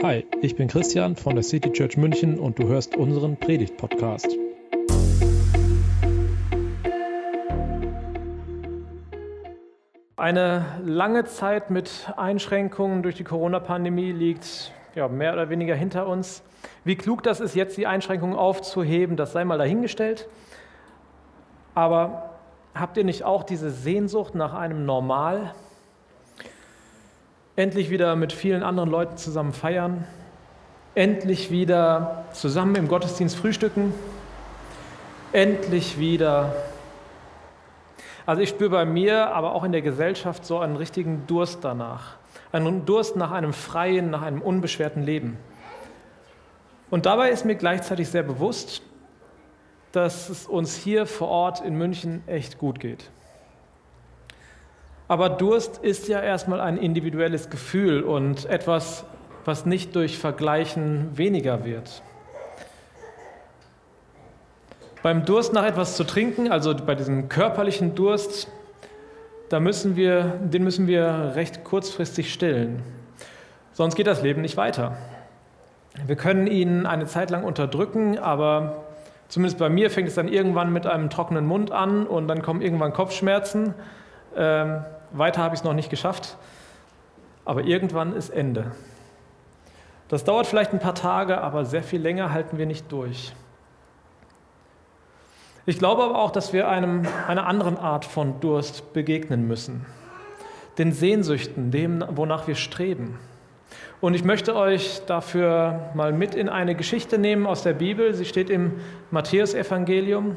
Hi, ich bin Christian von der City Church München und du hörst unseren Predigt-Podcast. Eine lange Zeit mit Einschränkungen durch die Corona-Pandemie liegt ja, mehr oder weniger hinter uns. Wie klug das ist, jetzt die Einschränkungen aufzuheben, das sei mal dahingestellt. Aber habt ihr nicht auch diese Sehnsucht nach einem Normal? Endlich wieder mit vielen anderen Leuten zusammen feiern, endlich wieder zusammen im Gottesdienst frühstücken, endlich wieder. Also ich spüre bei mir, aber auch in der Gesellschaft so einen richtigen Durst danach. Einen Durst nach einem freien, nach einem unbeschwerten Leben. Und dabei ist mir gleichzeitig sehr bewusst, dass es uns hier vor Ort in München echt gut geht. Aber Durst ist ja erstmal ein individuelles Gefühl und etwas, was nicht durch Vergleichen weniger wird. Beim Durst nach etwas zu trinken, also bei diesem körperlichen Durst, da müssen wir, den müssen wir recht kurzfristig stillen. Sonst geht das Leben nicht weiter. Wir können ihn eine Zeit lang unterdrücken, aber zumindest bei mir fängt es dann irgendwann mit einem trockenen Mund an und dann kommen irgendwann Kopfschmerzen. Ähm, weiter habe ich es noch nicht geschafft, aber irgendwann ist Ende. Das dauert vielleicht ein paar Tage, aber sehr viel länger halten wir nicht durch. Ich glaube aber auch, dass wir einem, einer anderen Art von Durst begegnen müssen. Den Sehnsüchten, dem, wonach wir streben. Und ich möchte euch dafür mal mit in eine Geschichte nehmen aus der Bibel. Sie steht im Matthäusevangelium.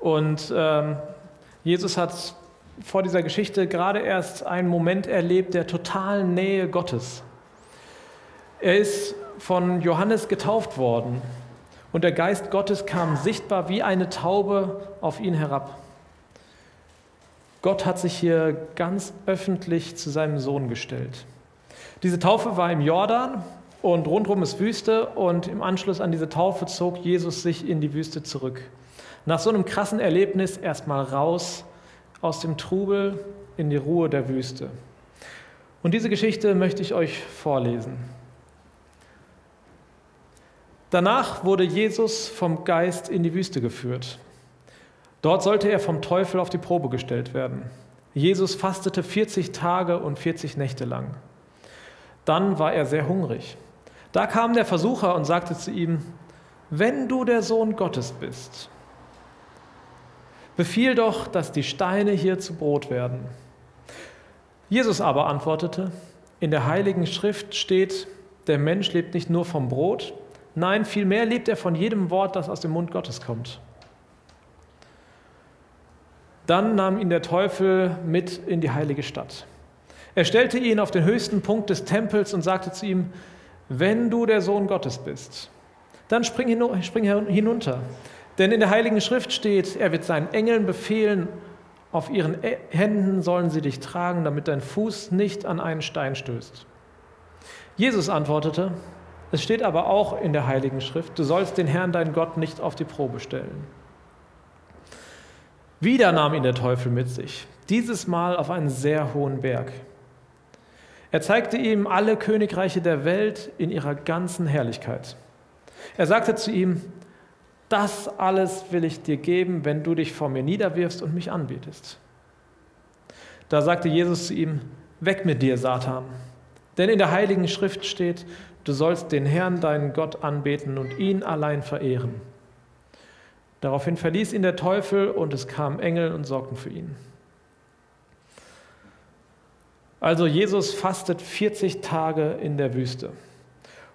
Und ähm, Jesus hat vor dieser Geschichte gerade erst einen Moment erlebt der totalen Nähe Gottes. Er ist von Johannes getauft worden und der Geist Gottes kam sichtbar wie eine Taube auf ihn herab. Gott hat sich hier ganz öffentlich zu seinem Sohn gestellt. Diese Taufe war im Jordan und rundherum ist Wüste und im Anschluss an diese Taufe zog Jesus sich in die Wüste zurück. Nach so einem krassen Erlebnis erstmal raus aus dem Trubel in die Ruhe der Wüste. Und diese Geschichte möchte ich euch vorlesen. Danach wurde Jesus vom Geist in die Wüste geführt. Dort sollte er vom Teufel auf die Probe gestellt werden. Jesus fastete 40 Tage und 40 Nächte lang. Dann war er sehr hungrig. Da kam der Versucher und sagte zu ihm, wenn du der Sohn Gottes bist, Befiehl doch, dass die Steine hier zu Brot werden. Jesus aber antwortete, in der heiligen Schrift steht, der Mensch lebt nicht nur vom Brot, nein, vielmehr lebt er von jedem Wort, das aus dem Mund Gottes kommt. Dann nahm ihn der Teufel mit in die heilige Stadt. Er stellte ihn auf den höchsten Punkt des Tempels und sagte zu ihm, wenn du der Sohn Gottes bist, dann spring hinunter. Denn in der Heiligen Schrift steht, er wird seinen Engeln befehlen, auf ihren Händen sollen sie dich tragen, damit dein Fuß nicht an einen Stein stößt. Jesus antwortete, es steht aber auch in der Heiligen Schrift, du sollst den Herrn, deinen Gott, nicht auf die Probe stellen. Wieder nahm ihn der Teufel mit sich, dieses Mal auf einen sehr hohen Berg. Er zeigte ihm alle Königreiche der Welt in ihrer ganzen Herrlichkeit. Er sagte zu ihm, das alles will ich dir geben, wenn du dich vor mir niederwirfst und mich anbetest. Da sagte Jesus zu ihm, weg mit dir, Satan. Denn in der heiligen Schrift steht, du sollst den Herrn, deinen Gott, anbeten und ihn allein verehren. Daraufhin verließ ihn der Teufel und es kamen Engel und sorgten für ihn. Also Jesus fastet 40 Tage in der Wüste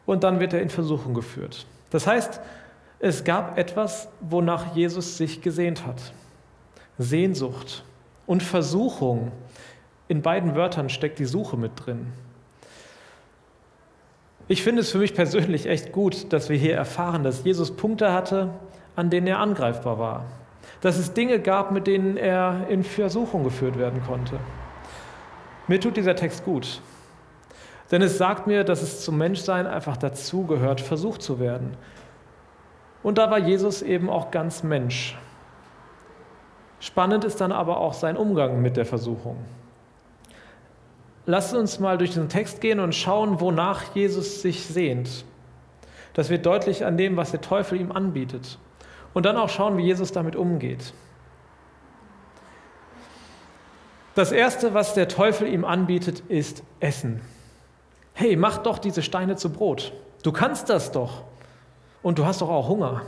und dann wird er in Versuchung geführt. Das heißt, es gab etwas, wonach Jesus sich gesehnt hat. Sehnsucht und Versuchung. In beiden Wörtern steckt die Suche mit drin. Ich finde es für mich persönlich echt gut, dass wir hier erfahren, dass Jesus Punkte hatte, an denen er angreifbar war. Dass es Dinge gab, mit denen er in Versuchung geführt werden konnte. Mir tut dieser Text gut. Denn es sagt mir, dass es zum Menschsein einfach dazugehört, versucht zu werden. Und da war Jesus eben auch ganz Mensch. Spannend ist dann aber auch sein Umgang mit der Versuchung. lasst uns mal durch den Text gehen und schauen, wonach Jesus sich sehnt. Das wird deutlich an dem, was der Teufel ihm anbietet. Und dann auch schauen, wie Jesus damit umgeht. Das Erste, was der Teufel ihm anbietet, ist Essen. Hey, mach doch diese Steine zu Brot. Du kannst das doch. Und du hast doch auch Hunger.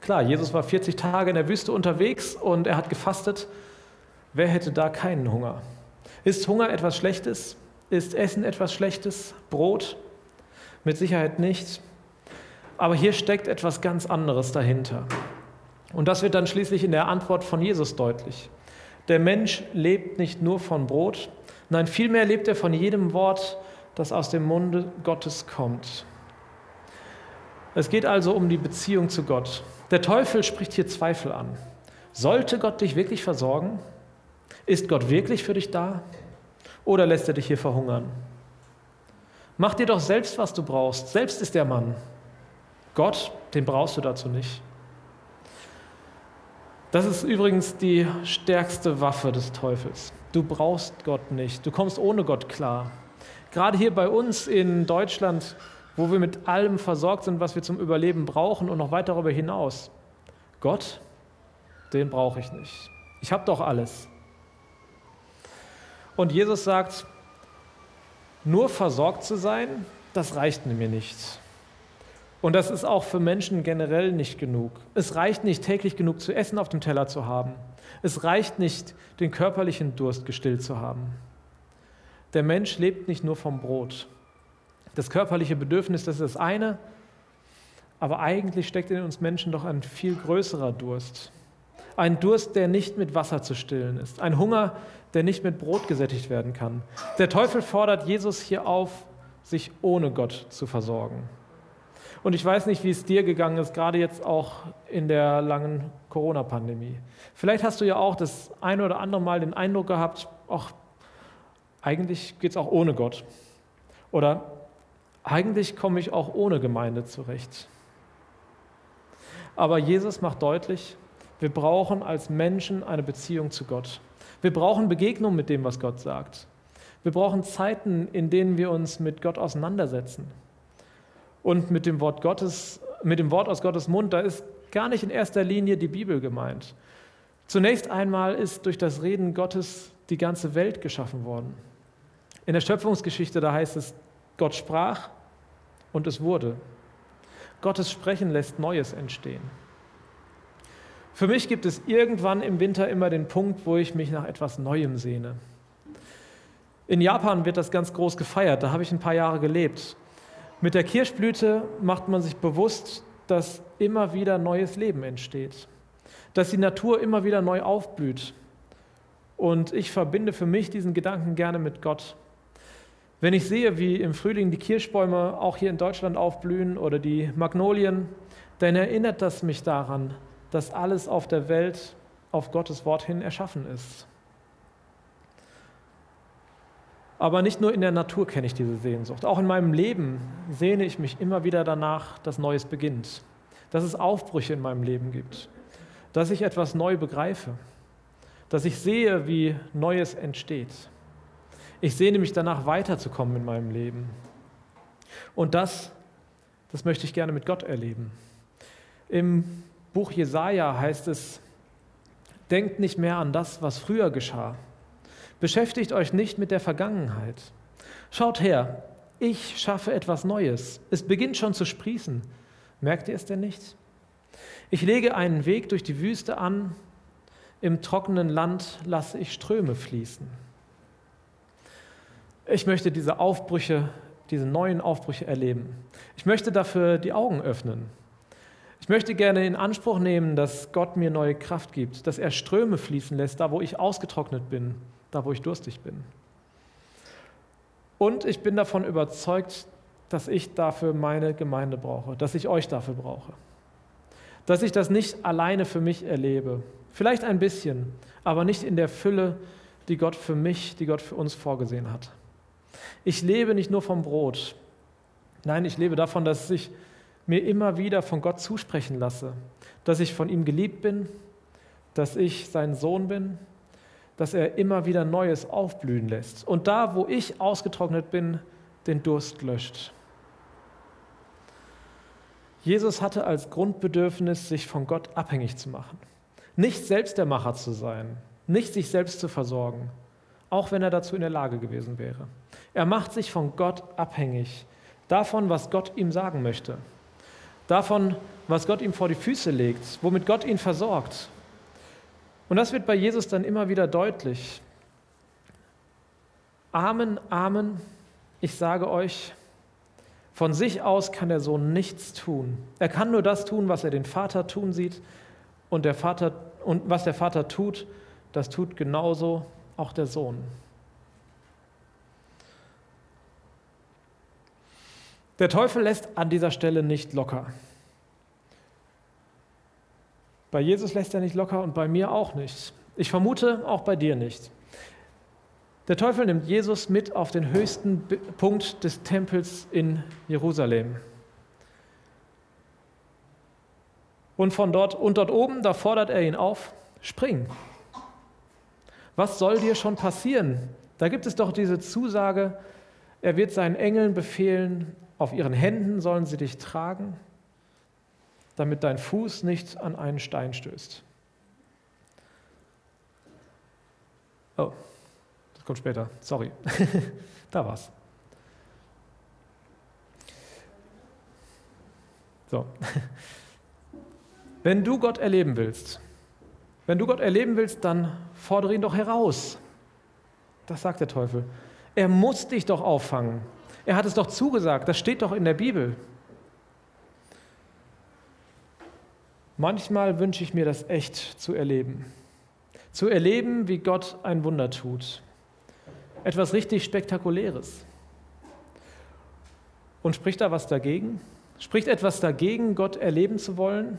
Klar, Jesus war 40 Tage in der Wüste unterwegs und er hat gefastet. Wer hätte da keinen Hunger? Ist Hunger etwas Schlechtes? Ist Essen etwas Schlechtes? Brot? Mit Sicherheit nicht. Aber hier steckt etwas ganz anderes dahinter. Und das wird dann schließlich in der Antwort von Jesus deutlich. Der Mensch lebt nicht nur von Brot, nein, vielmehr lebt er von jedem Wort, das aus dem Munde Gottes kommt. Es geht also um die Beziehung zu Gott. Der Teufel spricht hier Zweifel an. Sollte Gott dich wirklich versorgen? Ist Gott wirklich für dich da? Oder lässt er dich hier verhungern? Mach dir doch selbst, was du brauchst. Selbst ist der Mann. Gott, den brauchst du dazu nicht. Das ist übrigens die stärkste Waffe des Teufels. Du brauchst Gott nicht. Du kommst ohne Gott klar. Gerade hier bei uns in Deutschland, wo wir mit allem versorgt sind, was wir zum Überleben brauchen und noch weit darüber hinaus. Gott, den brauche ich nicht. Ich habe doch alles. Und Jesus sagt, nur versorgt zu sein, das reicht mir nicht. Und das ist auch für Menschen generell nicht genug. Es reicht nicht, täglich genug zu essen auf dem Teller zu haben. Es reicht nicht, den körperlichen Durst gestillt zu haben. Der Mensch lebt nicht nur vom Brot. Das körperliche Bedürfnis, das ist das eine, aber eigentlich steckt in uns Menschen doch ein viel größerer Durst. Ein Durst, der nicht mit Wasser zu stillen ist. Ein Hunger, der nicht mit Brot gesättigt werden kann. Der Teufel fordert Jesus hier auf, sich ohne Gott zu versorgen. Und ich weiß nicht, wie es dir gegangen ist, gerade jetzt auch in der langen Corona-Pandemie. Vielleicht hast du ja auch das eine oder andere Mal den Eindruck gehabt, ach, eigentlich geht es auch ohne Gott. Oder eigentlich komme ich auch ohne Gemeinde zurecht. Aber Jesus macht deutlich, wir brauchen als Menschen eine Beziehung zu Gott. Wir brauchen Begegnung mit dem, was Gott sagt. Wir brauchen Zeiten, in denen wir uns mit Gott auseinandersetzen. Und mit dem Wort Gottes, mit dem Wort aus Gottes Mund, da ist gar nicht in erster Linie die Bibel gemeint. Zunächst einmal ist durch das Reden Gottes die ganze Welt geschaffen worden. In der Schöpfungsgeschichte, da heißt es, Gott sprach und es wurde. Gottes Sprechen lässt Neues entstehen. Für mich gibt es irgendwann im Winter immer den Punkt, wo ich mich nach etwas Neuem sehne. In Japan wird das ganz groß gefeiert, da habe ich ein paar Jahre gelebt. Mit der Kirschblüte macht man sich bewusst, dass immer wieder neues Leben entsteht, dass die Natur immer wieder neu aufblüht. Und ich verbinde für mich diesen Gedanken gerne mit Gott. Wenn ich sehe, wie im Frühling die Kirschbäume auch hier in Deutschland aufblühen oder die Magnolien, dann erinnert das mich daran, dass alles auf der Welt auf Gottes Wort hin erschaffen ist. Aber nicht nur in der Natur kenne ich diese Sehnsucht. Auch in meinem Leben sehne ich mich immer wieder danach, dass Neues beginnt. Dass es Aufbrüche in meinem Leben gibt. Dass ich etwas neu begreife. Dass ich sehe, wie Neues entsteht. Ich sehne mich danach, weiterzukommen in meinem Leben. Und das, das möchte ich gerne mit Gott erleben. Im Buch Jesaja heißt es: Denkt nicht mehr an das, was früher geschah Beschäftigt euch nicht mit der Vergangenheit. Schaut her, ich schaffe etwas Neues. Es beginnt schon zu sprießen. Merkt ihr es denn nicht? Ich lege einen Weg durch die Wüste an, im trockenen Land lasse ich Ströme fließen. Ich möchte diese Aufbrüche, diese neuen Aufbrüche erleben. Ich möchte dafür die Augen öffnen. Ich möchte gerne in Anspruch nehmen, dass Gott mir neue Kraft gibt, dass er Ströme fließen lässt, da wo ich ausgetrocknet bin, da wo ich durstig bin. Und ich bin davon überzeugt, dass ich dafür meine Gemeinde brauche, dass ich euch dafür brauche. Dass ich das nicht alleine für mich erlebe. Vielleicht ein bisschen, aber nicht in der Fülle, die Gott für mich, die Gott für uns vorgesehen hat. Ich lebe nicht nur vom Brot. Nein, ich lebe davon, dass ich mir immer wieder von Gott zusprechen lasse, dass ich von ihm geliebt bin, dass ich sein Sohn bin, dass er immer wieder Neues aufblühen lässt und da, wo ich ausgetrocknet bin, den Durst löscht. Jesus hatte als Grundbedürfnis, sich von Gott abhängig zu machen. Nicht selbst der Macher zu sein, nicht sich selbst zu versorgen, auch wenn er dazu in der Lage gewesen wäre. Er macht sich von Gott abhängig, davon, was Gott ihm sagen möchte, davon, was Gott ihm vor die Füße legt, womit Gott ihn versorgt. Und das wird bei Jesus dann immer wieder deutlich. Amen, Amen, ich sage euch, von sich aus kann der Sohn nichts tun. Er kann nur das tun, was er den Vater tun sieht. Und, der Vater, und was der Vater tut, das tut genauso auch der Sohn. Der Teufel lässt an dieser Stelle nicht locker. Bei Jesus lässt er nicht locker und bei mir auch nicht. Ich vermute auch bei dir nicht. Der Teufel nimmt Jesus mit auf den höchsten Punkt des Tempels in Jerusalem. Und von dort und dort oben, da fordert er ihn auf, spring. Was soll dir schon passieren? Da gibt es doch diese Zusage, er wird seinen Engeln befehlen, auf ihren Händen sollen sie dich tragen, damit dein Fuß nicht an einen Stein stößt. Oh, das kommt später. Sorry. da war's. So. Wenn du Gott erleben willst, wenn du Gott erleben willst, dann fordere ihn doch heraus. Das sagt der Teufel. Er muss dich doch auffangen. Er hat es doch zugesagt. Das steht doch in der Bibel. Manchmal wünsche ich mir das echt zu erleben. Zu erleben, wie Gott ein Wunder tut. Etwas richtig Spektakuläres. Und spricht da was dagegen? Spricht etwas dagegen, Gott erleben zu wollen?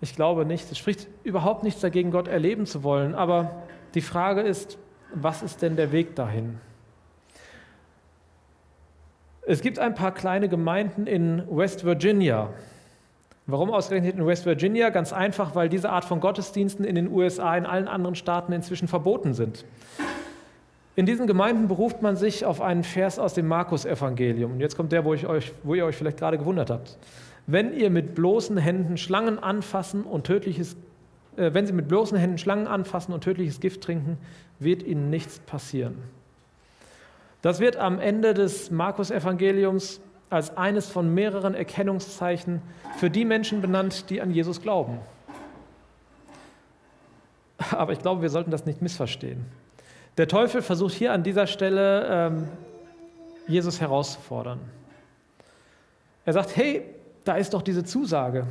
Ich glaube nicht. Es spricht überhaupt nichts dagegen, Gott erleben zu wollen. Aber die Frage ist, was ist denn der Weg dahin? Es gibt ein paar kleine Gemeinden in West Virginia. Warum ausgerechnet in West Virginia? Ganz einfach, weil diese Art von Gottesdiensten in den USA, in allen anderen Staaten inzwischen verboten sind. In diesen Gemeinden beruft man sich auf einen Vers aus dem Markus-Evangelium. Und jetzt kommt der, wo, euch, wo ihr euch vielleicht gerade gewundert habt wenn ihr mit bloßen Händen Schlangen anfassen und tödliches, äh, wenn sie mit bloßen Händen Schlangen anfassen und tödliches Gift trinken, wird ihnen nichts passieren. Das wird am Ende des Markus-Evangeliums als eines von mehreren Erkennungszeichen für die Menschen benannt, die an Jesus glauben. Aber ich glaube, wir sollten das nicht missverstehen. Der Teufel versucht hier an dieser Stelle, ähm, Jesus herauszufordern. Er sagt, hey, da ist doch diese Zusage.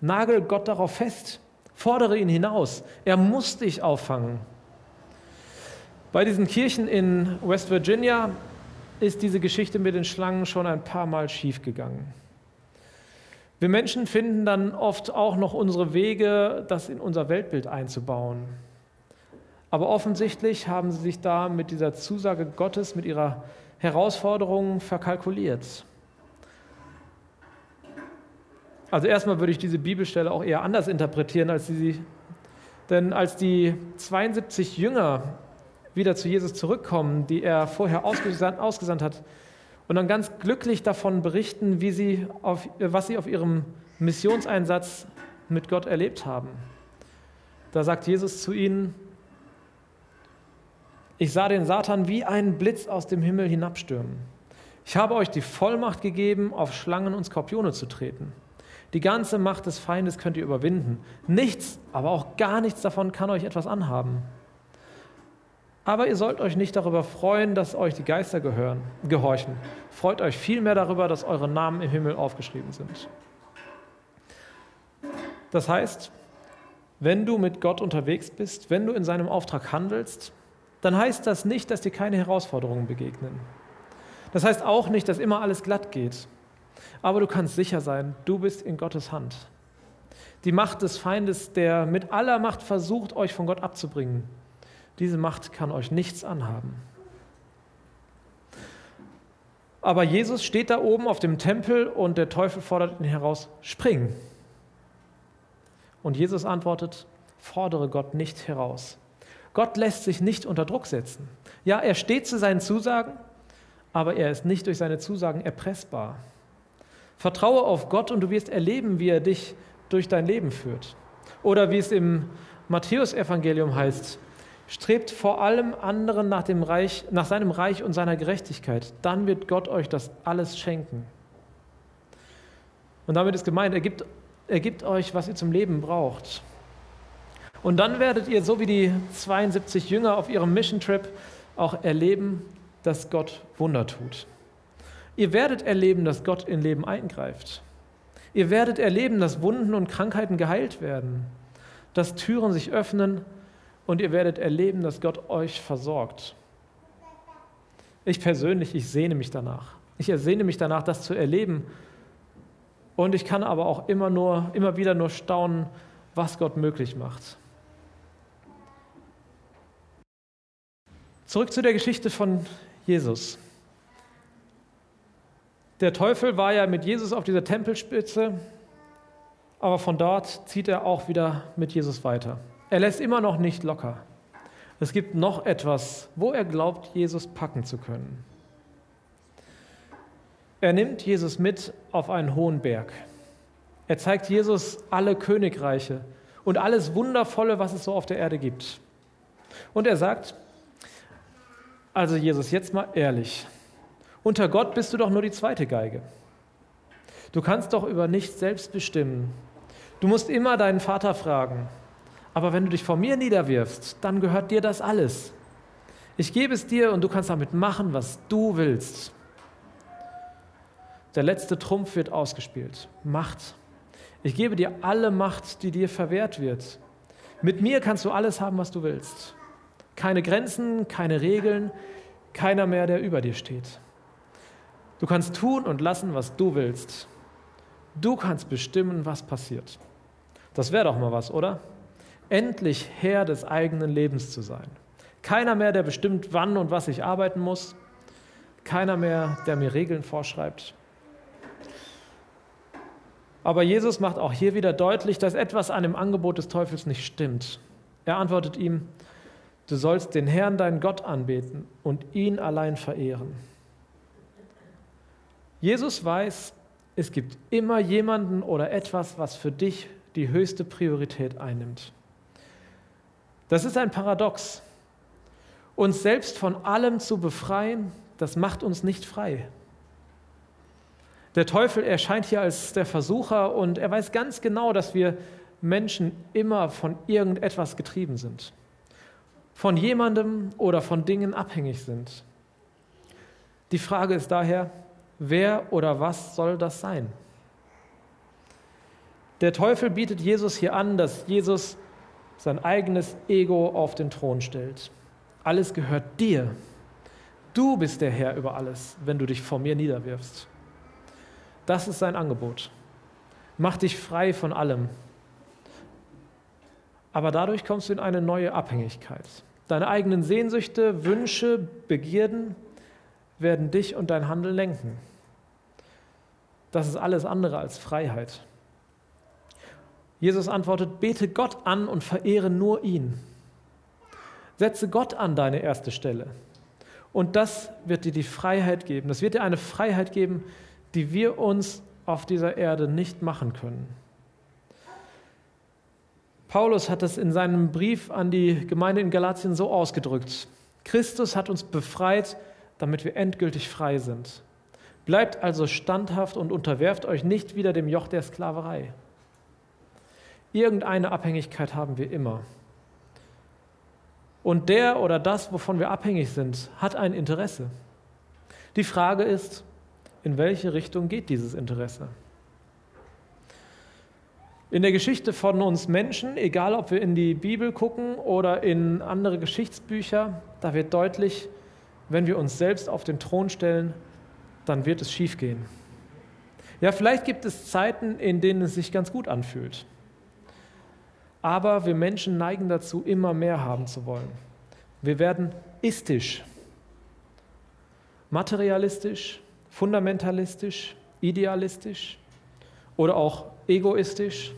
Nagel Gott darauf fest, fordere ihn hinaus. Er muss dich auffangen. Bei diesen Kirchen in West Virginia ist diese Geschichte mit den Schlangen schon ein paar Mal schiefgegangen. Wir Menschen finden dann oft auch noch unsere Wege, das in unser Weltbild einzubauen. Aber offensichtlich haben sie sich da mit dieser Zusage Gottes, mit ihrer Herausforderung verkalkuliert. Also erstmal würde ich diese Bibelstelle auch eher anders interpretieren, als sie, denn als die 72 Jünger wieder zu Jesus zurückkommen, die er vorher ausgesandt, ausgesandt hat, und dann ganz glücklich davon berichten, wie sie auf, was sie auf ihrem Missionseinsatz mit Gott erlebt haben. Da sagt Jesus zu ihnen, ich sah den Satan wie einen Blitz aus dem Himmel hinabstürmen. Ich habe euch die Vollmacht gegeben, auf Schlangen und Skorpione zu treten. Die ganze Macht des Feindes könnt ihr überwinden. Nichts, aber auch gar nichts davon kann euch etwas anhaben. Aber ihr sollt euch nicht darüber freuen, dass euch die Geister gehören, gehorchen. Freut euch vielmehr darüber, dass eure Namen im Himmel aufgeschrieben sind. Das heißt, wenn du mit Gott unterwegs bist, wenn du in seinem Auftrag handelst, dann heißt das nicht, dass dir keine Herausforderungen begegnen. Das heißt auch nicht, dass immer alles glatt geht. Aber du kannst sicher sein, du bist in Gottes Hand. Die Macht des Feindes, der mit aller Macht versucht, euch von Gott abzubringen, diese Macht kann euch nichts anhaben. Aber Jesus steht da oben auf dem Tempel und der Teufel fordert ihn heraus, spring. Und Jesus antwortet, fordere Gott nicht heraus. Gott lässt sich nicht unter Druck setzen. Ja, er steht zu seinen Zusagen, aber er ist nicht durch seine Zusagen erpressbar. Vertraue auf Gott und du wirst erleben, wie er dich durch dein Leben führt. Oder wie es im Matthäusevangelium heißt, strebt vor allem anderen nach, dem Reich, nach seinem Reich und seiner Gerechtigkeit. Dann wird Gott euch das alles schenken. Und damit ist gemeint, er gibt, er gibt euch, was ihr zum Leben braucht. Und dann werdet ihr, so wie die 72 Jünger auf ihrem Mission Trip, auch erleben, dass Gott Wunder tut. Ihr werdet erleben, dass Gott in Leben eingreift. Ihr werdet erleben, dass Wunden und Krankheiten geheilt werden, dass Türen sich öffnen und ihr werdet erleben, dass Gott euch versorgt. Ich persönlich, ich sehne mich danach. Ich ersehne mich danach, das zu erleben. Und ich kann aber auch immer, nur, immer wieder nur staunen, was Gott möglich macht. Zurück zu der Geschichte von Jesus. Der Teufel war ja mit Jesus auf dieser Tempelspitze, aber von dort zieht er auch wieder mit Jesus weiter. Er lässt immer noch nicht locker. Es gibt noch etwas, wo er glaubt, Jesus packen zu können. Er nimmt Jesus mit auf einen hohen Berg. Er zeigt Jesus alle Königreiche und alles Wundervolle, was es so auf der Erde gibt. Und er sagt, also Jesus, jetzt mal ehrlich, unter Gott bist du doch nur die zweite Geige. Du kannst doch über nichts selbst bestimmen. Du musst immer deinen Vater fragen. Aber wenn du dich vor mir niederwirfst, dann gehört dir das alles. Ich gebe es dir und du kannst damit machen, was du willst. Der letzte Trumpf wird ausgespielt. Macht. Ich gebe dir alle Macht, die dir verwehrt wird. Mit mir kannst du alles haben, was du willst. Keine Grenzen, keine Regeln, keiner mehr, der über dir steht. Du kannst tun und lassen, was du willst. Du kannst bestimmen, was passiert. Das wäre doch mal was, oder? Endlich Herr des eigenen Lebens zu sein. Keiner mehr, der bestimmt, wann und was ich arbeiten muss. Keiner mehr, der mir Regeln vorschreibt. Aber Jesus macht auch hier wieder deutlich, dass etwas an dem Angebot des Teufels nicht stimmt. Er antwortet ihm, du sollst den Herrn, deinen Gott, anbeten und ihn allein verehren. Jesus weiß, es gibt immer jemanden oder etwas, was für dich die höchste Priorität einnimmt. Das ist ein Paradox. Uns selbst von allem zu befreien, das macht uns nicht frei. Der Teufel erscheint hier als der Versucher und er weiß ganz genau, dass wir Menschen immer von irgendetwas getrieben sind, von jemandem oder von Dingen abhängig sind. Die Frage ist daher, wer oder was soll das sein? Der Teufel bietet Jesus hier an, dass Jesus sein eigenes Ego auf den Thron stellt. Alles gehört dir. Du bist der Herr über alles, wenn du dich vor mir niederwirfst. Das ist sein Angebot. Mach dich frei von allem. Aber dadurch kommst du in eine neue Abhängigkeit. Deine eigenen Sehnsüchte, Wünsche, Begierden werden dich und dein Handeln lenken. Das ist alles andere als Freiheit. Jesus antwortet, bete Gott an und verehre nur ihn. Setze Gott an deine erste Stelle. Und das wird dir die Freiheit geben. Das wird dir eine Freiheit geben, die wir uns auf dieser Erde nicht machen können. Paulus hat es in seinem Brief an die Gemeinde in Galatien so ausgedrückt. Christus hat uns befreit, damit wir endgültig frei sind. Bleibt also standhaft und unterwerft euch nicht wieder dem Joch der Sklaverei. Irgendeine Abhängigkeit haben wir immer. Und der oder das, wovon wir abhängig sind, hat ein Interesse. Die Frage ist, in welche Richtung geht dieses Interesse? In der Geschichte von uns Menschen, egal ob wir in die Bibel gucken oder in andere Geschichtsbücher, da wird deutlich, wenn wir uns selbst auf den Thron stellen, dann wird es schiefgehen. Ja, vielleicht gibt es Zeiten, in denen es sich ganz gut anfühlt. Aber wir Menschen neigen dazu, immer mehr haben zu wollen. Wir werden istisch, materialistisch, fundamentalistisch, idealistisch oder auch egoistisch.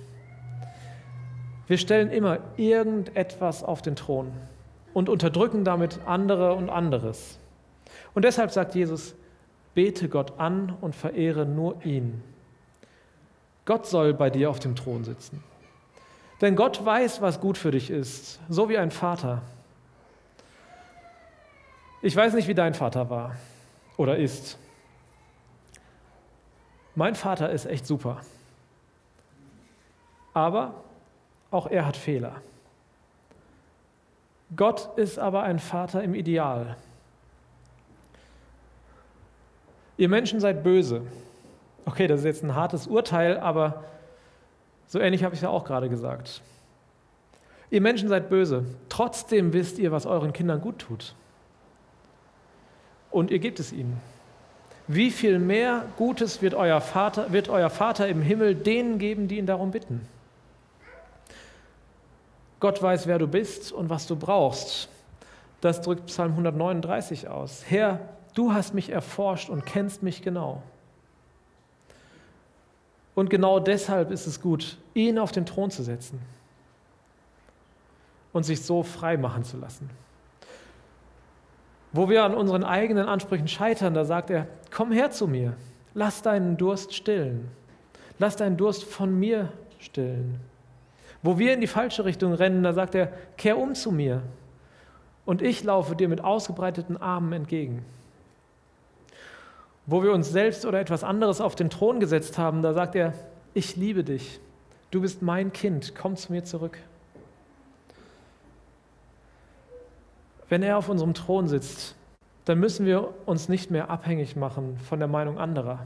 Wir stellen immer irgendetwas auf den Thron. und unterdrücken damit andere und anderes. Und deshalb sagt Jesus, bete Gott an und verehre nur ihn. Gott soll bei dir auf dem Thron sitzen. Denn Gott weiß, was gut für dich ist, so wie ein Vater. Ich weiß nicht, wie dein Vater war oder ist. Mein Vater ist echt super. Aber auch er hat Fehler. Gott ist aber ein Vater im Ideal. Ihr Menschen seid böse. Okay, das ist jetzt ein hartes Urteil, aber so ähnlich habe ich es ja auch gerade gesagt. Ihr Menschen seid böse. Trotzdem wisst ihr, was euren Kindern gut tut. Und ihr gebt es ihnen. Wie viel mehr Gutes wird euer Vater, wird euer Vater im Himmel denen geben, die ihn darum bitten? Gott weiß, wer du bist und was du brauchst. Das drückt Psalm 139 aus. Herr, du hast mich erforscht und kennst mich genau. Und genau deshalb ist es gut, ihn auf den Thron zu setzen und sich so frei machen zu lassen. Wo wir an unseren eigenen Ansprüchen scheitern, da sagt er, komm her zu mir, lass deinen Durst stillen, lass deinen Durst von mir stillen. Wo wir in die falsche Richtung rennen, da sagt er, kehr um zu mir und ich laufe dir mit ausgebreiteten Armen entgegen. Wo wir uns selbst oder etwas anderes auf den Thron gesetzt haben, da sagt er, ich liebe dich, du bist mein Kind, komm zu mir zurück. Wenn er auf unserem Thron sitzt, dann müssen wir uns nicht mehr abhängig machen von der Meinung anderer.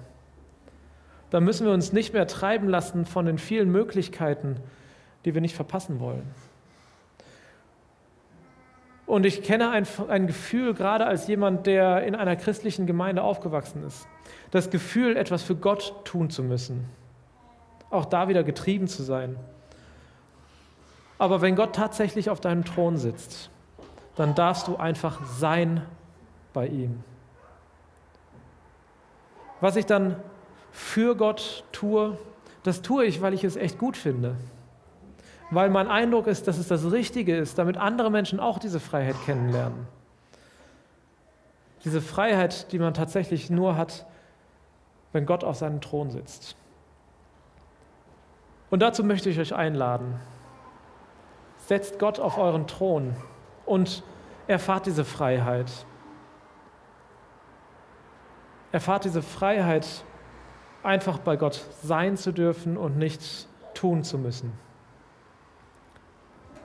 Dann müssen wir uns nicht mehr treiben lassen von den vielen Möglichkeiten, die wir nicht verpassen wollen. Und ich kenne ein, ein, Gefühl, gerade als jemand, der in einer christlichen Gemeinde aufgewachsen ist, das Gefühl, etwas für Gott tun zu müssen, auch da wieder getrieben zu sein. Aber wenn Gott tatsächlich auf deinem Thron sitzt, dann darfst du einfach sein bei ihm. Was ich dann für Gott tue, das tue ich, weil ich es echt gut finde weil mein Eindruck ist, dass es das Richtige ist, damit andere Menschen auch diese Freiheit kennenlernen. Diese Freiheit, die man tatsächlich nur hat, wenn Gott auf seinem Thron sitzt. Und dazu möchte ich euch einladen. Setzt Gott auf euren Thron und erfahrt diese Freiheit. Erfahrt diese Freiheit, einfach bei Gott sein zu dürfen und nichts tun zu müssen.